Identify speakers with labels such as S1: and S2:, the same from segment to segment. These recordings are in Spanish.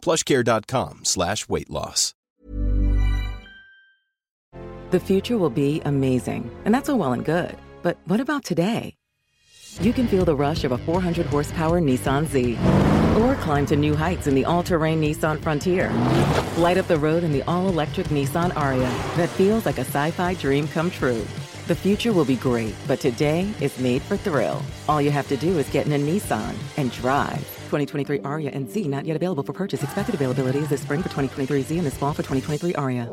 S1: plushcare.com slash weight loss.
S2: The future will be amazing, and that's all well and good. But what about today? You can feel the rush of a 400 horsepower Nissan Z, or climb to new heights in the all terrain Nissan Frontier. Light up the road in the all electric Nissan Aria that feels like a sci fi dream come true. The future will be great, but today is made for thrill. All you have to do is get in a Nissan and drive. 2023 Aria and Z not yet available for purchase. Expected availability is this spring for 2023 Z and this fall for 2023 Aria.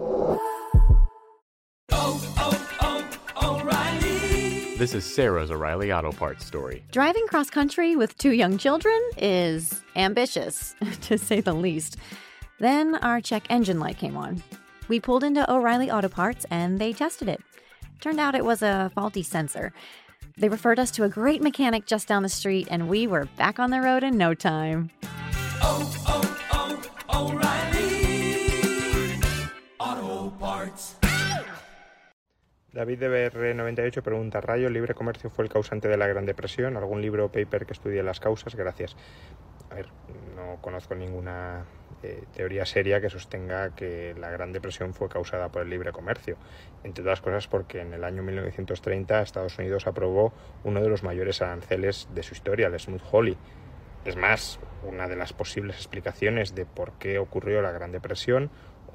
S3: This is Sarah's O'Reilly Auto Parts story.
S4: Driving cross country with two young children is ambitious, to say the least. Then our check engine light came on. We pulled into O'Reilly Auto Parts and they tested it. Turned out it was a faulty sensor. They referred us to a great mechanic just down the street, and we were back on the road in no time.
S5: David de BR98 pregunta, ¿Rayo libre comercio fue el causante de la Gran Depresión? ¿Algún libro o paper que estudie las causas? Gracias. No conozco ninguna eh, teoría seria que sostenga que la Gran Depresión fue causada por el libre comercio. Entre otras cosas porque en el año 1930 Estados Unidos aprobó uno de los mayores aranceles de su historia, el Smooth Holly. Es más, una de las posibles explicaciones de por qué ocurrió la Gran Depresión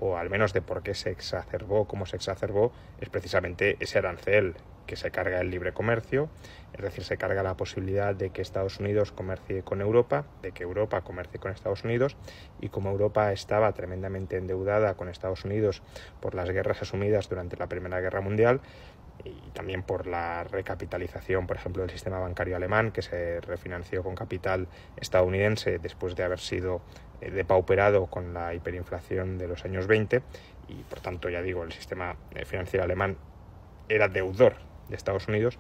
S5: o al menos de por qué se exacerbó como se exacerbó, es precisamente ese arancel que se carga el libre comercio, es decir, se carga la posibilidad de que Estados Unidos comercie con Europa, de que Europa comercie con Estados Unidos, y como Europa estaba tremendamente endeudada con Estados Unidos por las guerras asumidas durante la Primera Guerra Mundial, y también por la recapitalización, por ejemplo, del sistema bancario alemán, que se refinanció con capital estadounidense después de haber sido depauperado con la hiperinflación de los años 20 y por tanto ya digo el sistema eh, financiero alemán era deudor de Estados Unidos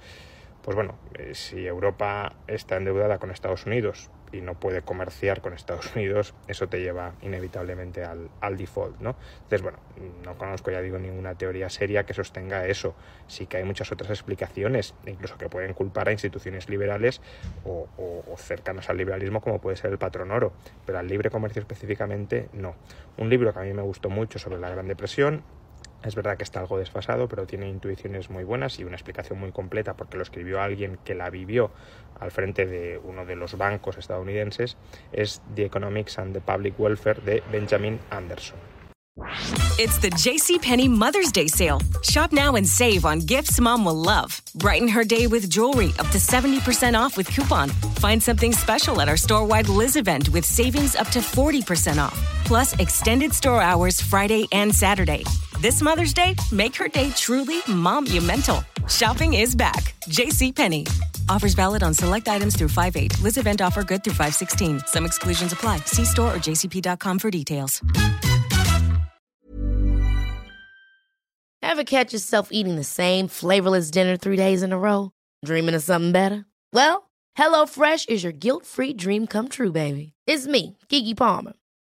S5: pues bueno, eh, si Europa está endeudada con Estados Unidos y no puede comerciar con Estados Unidos, eso te lleva inevitablemente al, default, ¿no? Entonces, bueno, no conozco, ya digo, ninguna teoría seria que sostenga eso. Sí que hay muchas otras explicaciones, incluso que pueden culpar a instituciones liberales o, o cercanas al liberalismo, como puede ser el patrón oro, pero al libre comercio específicamente no. Un libro que a mí me gustó mucho sobre la Gran Depresión es verdad que está algo desfasado, pero tiene intuiciones muy buenas y una explicación muy completa porque lo escribió alguien que la vivió al frente de uno de los bancos estadounidenses. Es The Economics and the Public Welfare de Benjamin Anderson.
S6: It's the JCPenney Mother's Day sale. Shop now and save on gifts mom will love. Brighten her day with jewelry up to 70% off with coupon. Find something special at our store wide Liz event with savings up to 40% off. Plus, extended store hours Friday and Saturday. This Mother's Day, make her day truly monumental. Shopping is back. JCPenney. Offers valid on select items through 5 8. Liz event offer good through 516. Some exclusions apply. See store or jcp.com for details.
S7: Ever catch yourself eating the same flavorless dinner three days in a row? Dreaming of something better? Well, HelloFresh is your guilt free dream come true, baby. It's me, Kiki Palmer.